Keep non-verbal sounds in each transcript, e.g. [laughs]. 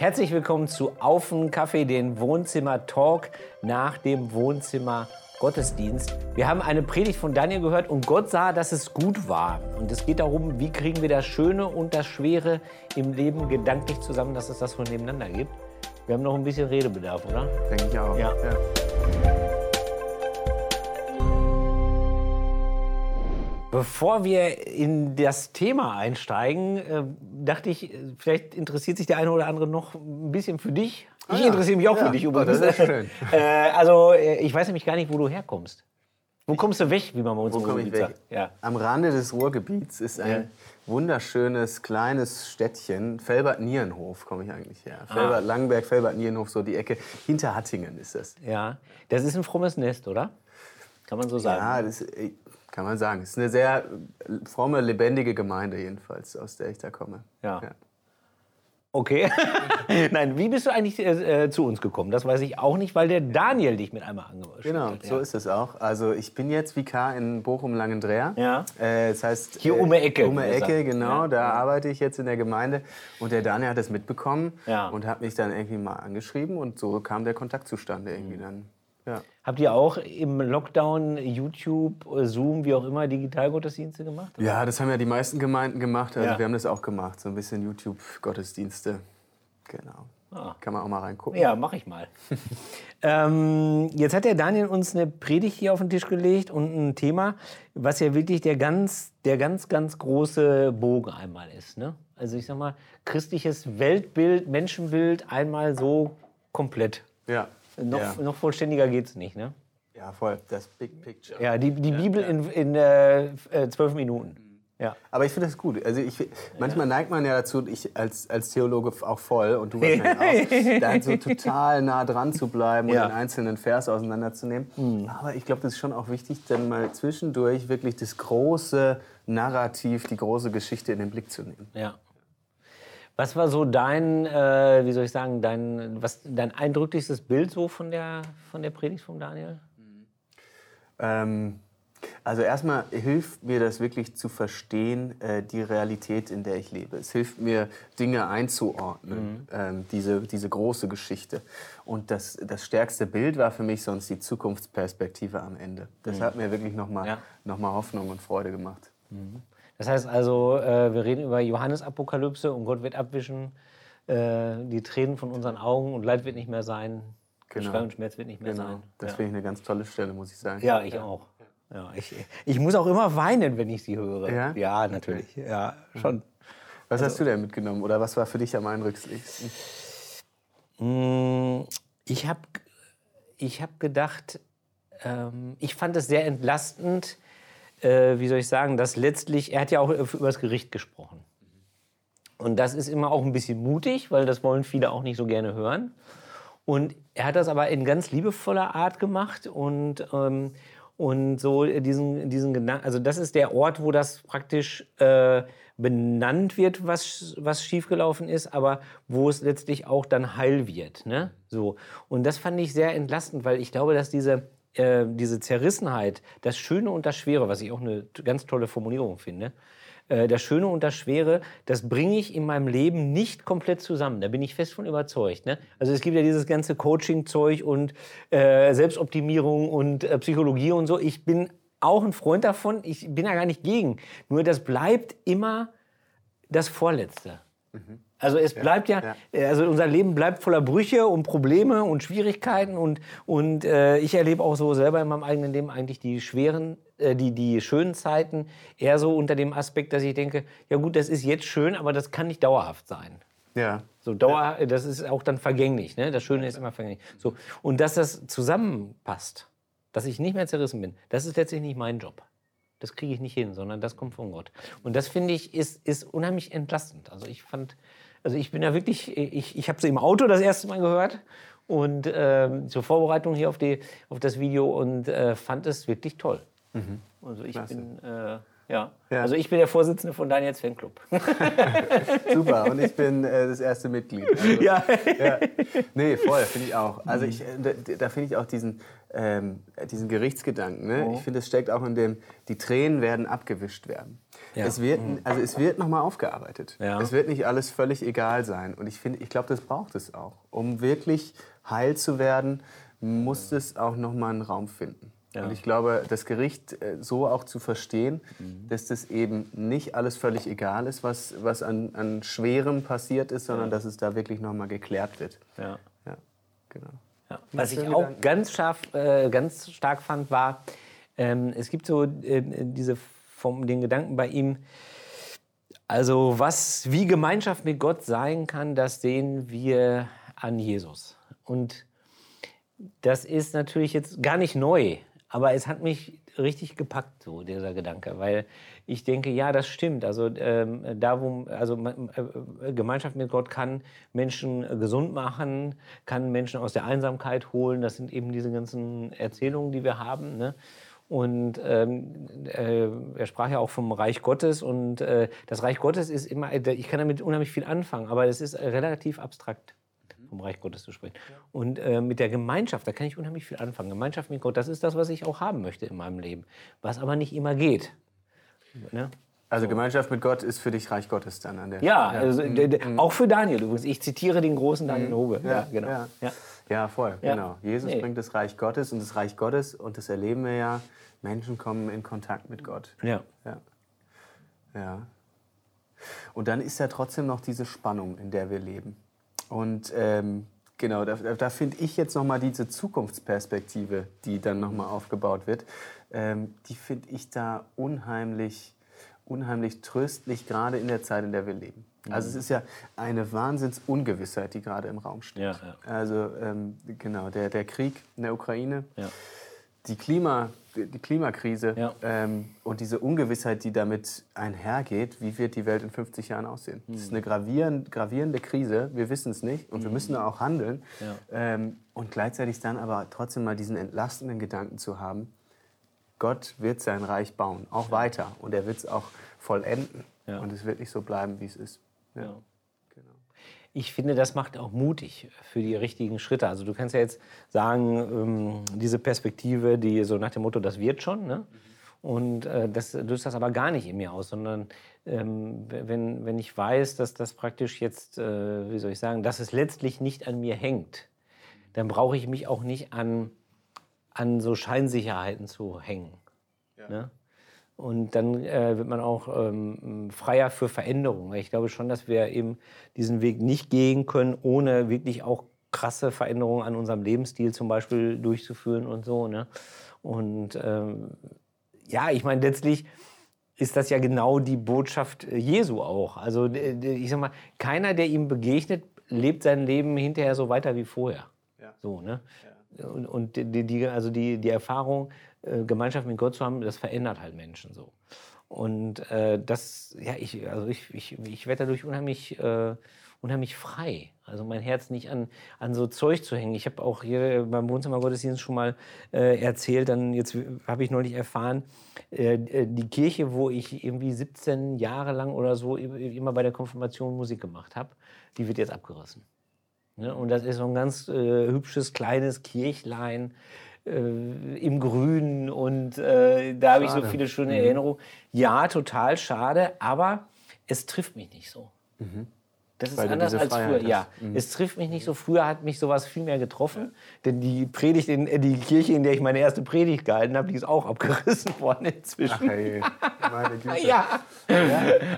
Herzlich willkommen zu Auf den Kaffee, den Wohnzimmer-Talk nach dem Wohnzimmer-Gottesdienst. Wir haben eine Predigt von Daniel gehört und Gott sah, dass es gut war. Und es geht darum, wie kriegen wir das Schöne und das Schwere im Leben gedanklich zusammen, dass es das so nebeneinander gibt. Wir haben noch ein bisschen Redebedarf, oder? Denke ich auch. Ja. Bevor wir in das Thema einsteigen, äh, dachte ich, äh, vielleicht interessiert sich der eine oder andere noch ein bisschen für dich. Ah ich ja. interessiere mich auch Ja. für dich Oh, übrigens. das ist schön. [laughs] äh, also, äh, ich weiß nämlich gar nicht, wo du herkommst. Wo kommst du weg, wie man bei uns Wo im komme ich weg? sagt? Ja. Am Rande des Ruhrgebiets ist ein Ja. wunderschönes kleines Städtchen. Felbert-Nierenhof komme ich eigentlich her. Ah. Felbert-Langenberg, Felbert-Nierenhof, so die Ecke. Hinter Hattingen ist das. ja. Das ist ein frommes Nest, oder? Kann man so sagen. Ja, das kann man sagen. Es ist eine sehr äh, fromme, lebendige Gemeinde jedenfalls, aus der ich da komme. Ja. Okay. [laughs] Nein, wie bist du eigentlich äh, äh, zu uns gekommen? Das weiß ich auch nicht, weil der Daniel dich mit einmal angeschrieben Genau, hat. so ja. ist es auch. Also ich bin jetzt Vikar in Bochum-Langendreher. Ja. Äh, das heißt Hier äh, um die Ecke, Um die Ecke, genau. Ja, Da ja. arbeite ich jetzt in der Gemeinde. Und der Daniel hat das mitbekommen Ja. und hat mich dann irgendwie mal angeschrieben und so kam der Kontakt zustande irgendwie Mhm. dann. Ja. Habt ihr auch im Lockdown YouTube, Zoom, wie auch immer, Digitalgottesdienste gemacht? ja, das haben ja die meisten Gemeinden gemacht. Also Ja. wir haben das auch gemacht, so ein bisschen YouTube-Gottesdienste. Genau. Ah. Kann man auch mal reingucken. Ja, mach ich mal. [laughs] ähm, jetzt hat der Daniel uns eine Predigt hier auf den Tisch gelegt und ein Thema, was ja wirklich der ganz, der ganz, ganz große Bogen einmal ist. Ne? Also ich sag mal, christliches Weltbild, Menschenbild einmal so komplett. Ja. Noch, ja. noch vollständiger geht's nicht, ne? ja, voll. Das Big Picture. Ja, die, die Bibel in, in äh, äh, zwölf Minuten. Ja. Aber ich finde das gut. Also ich, manchmal neigt man ja dazu, ich als, als Theologe auch voll und du wahrscheinlich auch, [laughs] da so total nah dran zu bleiben Ja. und den einzelnen Vers auseinanderzunehmen. Aber ich glaube, das ist schon auch wichtig, dann mal zwischendurch wirklich das große Narrativ, die große Geschichte in den Blick zu nehmen. Ja. Was war so dein, äh, wie soll ich sagen, dein, was, dein eindrücklichstes Bild so von der, von der Predigt von Daniel? Ähm, also erstmal hilft mir das wirklich zu verstehen, äh, die Realität, in der ich lebe. Es hilft mir, Dinge einzuordnen, ähm, diese, diese große Geschichte. Und das, das stärkste Bild war für mich sonst die Zukunftsperspektive am Ende. Das hat mir wirklich nochmal Ja. noch mal Hoffnung und Freude gemacht. Das heißt also, äh, wir reden über Johannes-Apokalypse und Gott wird abwischen äh, die Tränen von unseren Augen und Leid wird nicht mehr sein. Genau. Geschrei und Schmerz wird nicht mehr Genau. sein. Das ja. finde ich eine ganz tolle Stelle, muss ich sagen. ja, ich auch. Ja, ich, ich muss auch immer weinen, wenn ich sie höre. Ja? natürlich. Ja, schon. Was Also hast du denn mitgenommen oder was war für dich am eindrücklichsten? Mm, Ich habe ich hab gedacht, ähm, ich fand es sehr entlastend, äh, wie soll ich sagen, dass letztlich, er hat ja auch über das Gericht gesprochen. Und das ist immer auch ein bisschen mutig, weil das wollen viele auch nicht so gerne hören. Und er hat das aber in ganz liebevoller Art gemacht und, ähm, und so diesen, diesen Gedanken, also das ist der Ort, wo das praktisch äh, benannt wird, was, was schiefgelaufen ist, aber wo es letztlich auch dann heil wird. Ne? So. Und das fand ich sehr entlastend, weil ich glaube, dass diese, äh, diese Zerrissenheit, das Schöne und das Schwere, was ich auch eine ganz tolle Formulierung finde, äh, das Schöne und das Schwere, das bringe ich in meinem Leben nicht komplett zusammen. Da bin ich fest von überzeugt. Ne? Also es gibt ja dieses ganze Coaching-Zeug und äh, Selbstoptimierung und äh, Psychologie und so. Ich bin auch ein Freund davon. Ich bin da gar nicht gegen. Nur das bleibt immer das Vorletzte. Also es bleibt ja, äh, also unser Leben bleibt voller Brüche und Probleme und Schwierigkeiten und, und äh, ich erlebe auch so selber in meinem eigenen Leben eigentlich die schweren, äh, die, die schönen Zeiten eher so unter dem Aspekt, dass ich denke, ja gut, das ist jetzt schön, aber das kann nicht dauerhaft sein. Ja. So Dauer, das ist auch dann vergänglich. Ne? Das Schöne ist immer vergänglich. So und dass das zusammenpasst, dass ich nicht mehr zerrissen bin, das ist letztlich nicht mein Job. Das kriege ich nicht hin, sondern das kommt von Gott. Und das finde ich ist, ist unheimlich entlastend. Also ich fand, also ich bin ja wirklich, ich, ich habe sie im Auto das erste Mal gehört und ähm, zur Vorbereitung hier auf, die, auf das Video und äh, fand es wirklich toll. Also ich Klasse. bin, äh, ja. Ja. also ich bin der Vorsitzende von Daniels Fanclub. [laughs] Super, und ich bin äh, das erste Mitglied. Also, ja. ja. Nee, voll, finde ich auch. Also ich, äh, da, da finde ich auch diesen, ähm, diesen Gerichtsgedanken. Ne? Ich finde, es steckt auch in dem, die Tränen werden abgewischt werden. Ja. Es wird, also es wird nochmal aufgearbeitet. Ja. Es wird nicht alles völlig egal sein. Und ich finde, ich glaube, das braucht es auch. Um wirklich heil zu werden, muss es auch nochmal einen Raum finden. Ja. Und ich glaube, das Gericht äh, so auch zu verstehen, Mhm. dass das eben nicht alles völlig egal ist, was, was an, an Schwerem passiert ist, sondern dass es da wirklich nochmal geklärt wird. Ja. Ja, genau. Ja. Was ich auch Gedanken. ganz, scharf, äh, ganz stark fand, war, ähm, es gibt so äh, diese vom, den Gedanken bei ihm, also was, wie Gemeinschaft mit Gott sein kann, das sehen wir an Jesus. Und das ist natürlich jetzt gar nicht neu, aber es hat mich richtig gepackt, so dieser Gedanke, weil ich denke, ja, das stimmt. Also ähm, da, wo also äh, Gemeinschaft mit Gott kann Menschen gesund machen, kann Menschen aus der Einsamkeit holen. Das sind eben diese ganzen Erzählungen, die wir haben. Ne? Und ähm, äh, er sprach ja auch vom Reich Gottes und äh, das Reich Gottes ist immer, ich kann damit unheimlich viel anfangen, aber es ist relativ abstrakt vom Reich Gottes zu sprechen. Und äh, mit der Gemeinschaft, da kann ich unheimlich viel anfangen. Gemeinschaft mit Gott, das ist das, was ich auch haben möchte in meinem Leben. Was aber nicht immer geht. Ne? Also Gemeinschaft mit Gott ist für dich Reich Gottes dann an der Ja, also, d- d- auch für Daniel übrigens. Ich zitiere den großen Daniel Hoge. Ja, genau. Ja, Ja. Ja voll, Ja. genau. Jesus Nee. bringt das Reich Gottes und das Reich Gottes, und das erleben wir ja, Menschen kommen in Kontakt mit Gott. Ja. Ja. ja. Und dann ist ja trotzdem noch diese Spannung, in der wir leben. Und ähm, genau, da, da finde ich jetzt nochmal diese Zukunftsperspektive, die dann nochmal aufgebaut wird, ähm, die finde ich da unheimlich, unheimlich tröstlich, gerade in der Zeit, in der wir leben. Also es ist ja eine Wahnsinnsungewissheit, die gerade im Raum steht. Ja, ja. Also ähm, genau, der, der Krieg in der Ukraine, Ja. die, Klima, die Klimakrise ähm, und diese Ungewissheit, die damit einhergeht, wie wird die Welt in 50 Jahren aussehen? Das ist eine gravierend, gravierende Krise, wir wissen es nicht und wir müssen da auch handeln. Ähm, und gleichzeitig dann aber trotzdem mal diesen entlastenden Gedanken zu haben, Gott wird sein Reich bauen, auch weiter und er wird es auch vollenden. Und es wird nicht so bleiben, wie es ist. Ja. Ja. Genau. Ich finde, das macht auch mutig für die richtigen Schritte. Also du kannst ja jetzt sagen, ähm, diese Perspektive, die so nach dem Motto, das wird schon, ne? Und äh, das löst das aber gar nicht in mir aus, sondern ähm, wenn, wenn ich weiß, dass das praktisch jetzt, äh, wie soll ich sagen, dass es letztlich nicht an mir hängt, dann brauche ich mich auch nicht an, an so Scheinsicherheiten zu hängen. Ne? Und dann äh, wird man auch ähm, freier für Veränderungen. Ich glaube schon, dass wir eben diesen Weg nicht gehen können, ohne wirklich auch krasse Veränderungen an unserem Lebensstil zum Beispiel durchzuführen und so. Ne? Und ähm, ja, ich meine, letztlich ist das ja genau die Botschaft äh, Jesu auch. Also ich sag mal, keiner, der ihm begegnet, lebt sein Leben hinterher so weiter wie vorher. Ja. So, ne? Und, und die, die, also die, die Erfahrung, äh, Gemeinschaft mit Gott zu haben, das verändert halt Menschen so. Und äh, das, ja, ich, also ich, ich, ich werde dadurch unheimlich, äh, unheimlich frei. Also mein Herz nicht an, an so Zeug zu hängen. Ich habe auch hier beim Wohnzimmergottesdienst schon mal äh, erzählt, dann jetzt habe ich neulich erfahren, äh, die Kirche, wo ich irgendwie 17 Jahre lang oder so immer bei der Konfirmation Musik gemacht habe, die wird jetzt abgerissen. Ne? Und das ist so ein ganz äh, hübsches, kleines Kirchlein äh, im Grün. Und äh, da habe ich so viele schöne Erinnerungen. Ja, total schade, aber es trifft mich nicht so. Das ist Weil anders als früher. Freiheit Ja, hast. Mhm. es trifft mich nicht so. Früher hat mich sowas viel mehr getroffen. Denn die Predigt, in, äh, die Kirche, in der ich meine erste Predigt gehalten habe, die ist auch abgerissen [laughs] worden inzwischen. Ach, hey, meine [laughs] Güte. Ja, Das äh,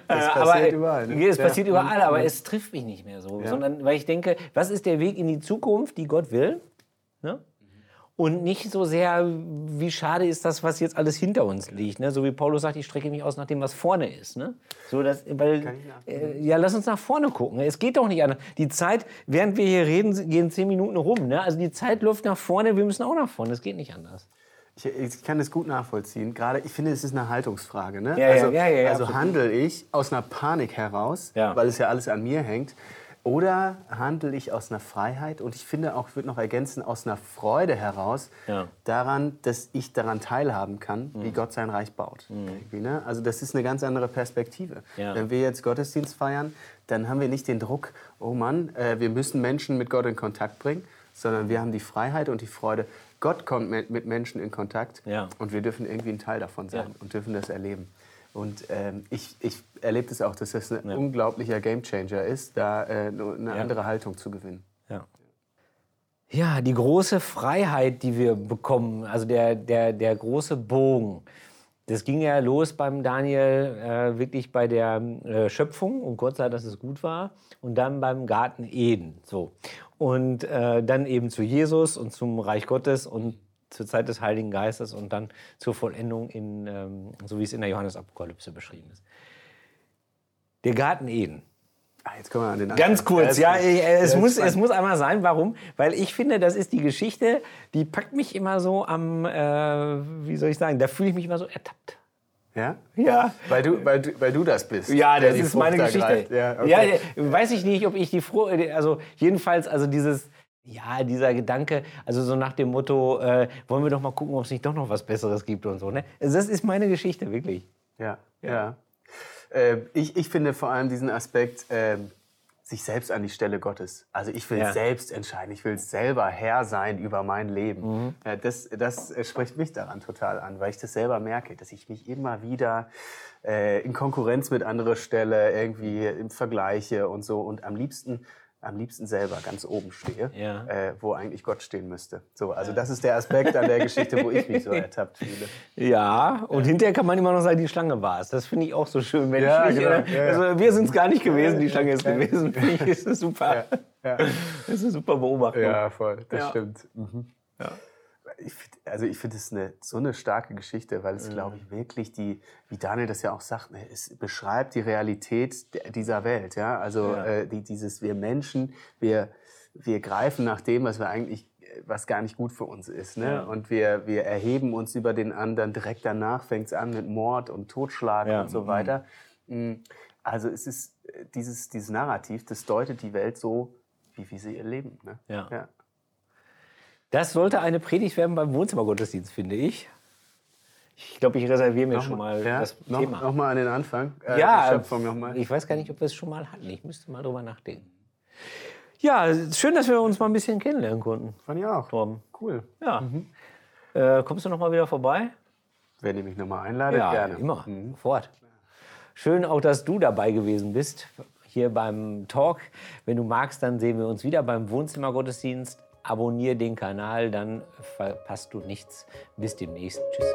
passiert aber, überall. Ne? Es Ja. passiert überall, aber es trifft mich nicht mehr so. Ja. Sondern weil ich denke, was ist der Weg in die Zukunft, die Gott will? Ne? Und nicht so sehr, wie schade ist das, was jetzt alles hinter uns liegt. Ne? So wie Paulus sagt, ich strecke mich aus nach dem, was vorne ist. Ne? So, dass, weil, äh, ja, lass uns nach vorne gucken. Es geht doch nicht anders. Die Zeit, während wir hier reden, gehen zehn Minuten rum. Ne? Also die Zeit läuft nach vorne, wir müssen auch nach vorne. Es geht nicht anders. Ich, ich kann das gut nachvollziehen. Gerade, ich finde, es ist eine Haltungsfrage. Ne? Ja, also, ja, ja, also handle ich aus einer Panik heraus, weil es ja alles an mir hängt, oder handle ich aus einer Freiheit und ich finde auch, ich würde noch ergänzen, aus einer Freude heraus Ja. daran, dass ich daran teilhaben kann, wie Gott sein Reich baut. Irgendwie, ne? Also das ist eine ganz andere Perspektive. Ja. Wenn wir jetzt Gottesdienst feiern, dann haben wir nicht den Druck, oh Mann, äh, wir müssen Menschen mit Gott in Kontakt bringen, sondern wir haben die Freiheit und die Freude, Gott kommt mit Menschen in Kontakt Ja. und wir dürfen irgendwie ein Teil davon sein und dürfen das erleben. Und ähm, ich, ich erlebe das auch, dass das ein ja. unglaublicher Gamechanger ist, da äh, eine ja. andere Haltung zu gewinnen. Ja. ja, die große Freiheit, die wir bekommen, also der, der, der große Bogen, das ging ja los beim Daniel äh, wirklich bei der äh, Schöpfung und Gott sei, dass es gut war und dann beim Garten Eden. So. Und äh, dann eben zu Jesus und zum Reich Gottes und zur Zeit des Heiligen Geistes und dann zur Vollendung, in, ähm, so wie es in der Johannesapokalypse beschrieben ist. Der Garten Eden. Ah, jetzt kommen wir an den Ganz kurz, ja, es, muss, es muss einmal sein. Warum? Weil ich finde, das ist die Geschichte, die packt mich immer so am, äh, wie soll ich sagen, da fühle ich mich immer so ertappt. Ja? Ja. Weil du, weil du, weil du das bist. Ja, das ist meine Geschichte. Ja, okay. ja, weiß ich nicht, ob ich die froh, also jedenfalls, also dieses, ja, dieser Gedanke, also so nach dem Motto, äh, wollen wir doch mal gucken, ob es nicht doch noch was Besseres gibt und so. Ne? Also das ist meine Geschichte, wirklich. Ja, ja. ja. Äh, ich, ich finde vor allem diesen Aspekt, äh, sich selbst an die Stelle Gottes. Also ich will ja. selbst entscheiden, ich will selber Herr sein über mein Leben. Mhm. Ja, das, das spricht mich daran total an, weil ich das selber merke, dass ich mich immer wieder äh, in Konkurrenz mit anderen stelle, irgendwie im Vergleiche und so. Und am liebsten am liebsten selber ganz oben stehe, ja. äh, wo eigentlich Gott stehen müsste. So, also das ist der Aspekt an der Geschichte, wo ich mich so [laughs] ertappt fühle. Ja, und ja. hinterher kann man immer noch sagen, die Schlange war es. Das finde ich auch so schön. Wenn ja, ich genau. äh, also wir sind es gar nicht gewesen, die Schlange ist gewesen. [laughs] Finde ich, ist das super. Das [laughs] ist eine super Beobachtung. Ja, voll, das stimmt. Mhm. Ja ich, also ich finde es eine, so eine starke Geschichte, weil es, mhm. glaube ich, wirklich die, wie Daniel das ja auch sagt, ne, es beschreibt die Realität dieser Welt. Ja? Also ja. Äh, die, dieses, wir Menschen, wir, wir greifen nach dem, was wir eigentlich was gar nicht gut für uns ist. Ne? Ja. Und wir, wir erheben uns über den anderen. Direkt danach fängt es an mit Mord und Totschlag ja. und so mhm. weiter. Mhm. Also es ist äh, dieses, dieses Narrativ, das deutet die Welt so, wie wir sie erleben. Ne? Ja. ja. Das sollte eine Predigt werden beim Wohnzimmergottesdienst, finde ich. Ich glaube, ich reserviere mir noch schon mal ja, das noch, Thema. Nochmal an den Anfang. Äh, ja, ich weiß gar nicht, ob wir es schon mal hatten. Ich müsste mal drüber nachdenken. Ja, schön, dass wir uns mal ein bisschen kennenlernen konnten. Fand ich auch. Torben. Cool. Ja. Mhm. Äh, kommst du noch mal wieder vorbei? Wenn ihr mich noch mal einladet, ja, gerne. immer. Mhm. Fort. Schön auch, dass du dabei gewesen bist hier beim Talk. Wenn du magst, dann sehen wir uns wieder beim Wohnzimmergottesdienst abonniere den Kanal, dann verpasst du nichts. Bis demnächst. Tschüss.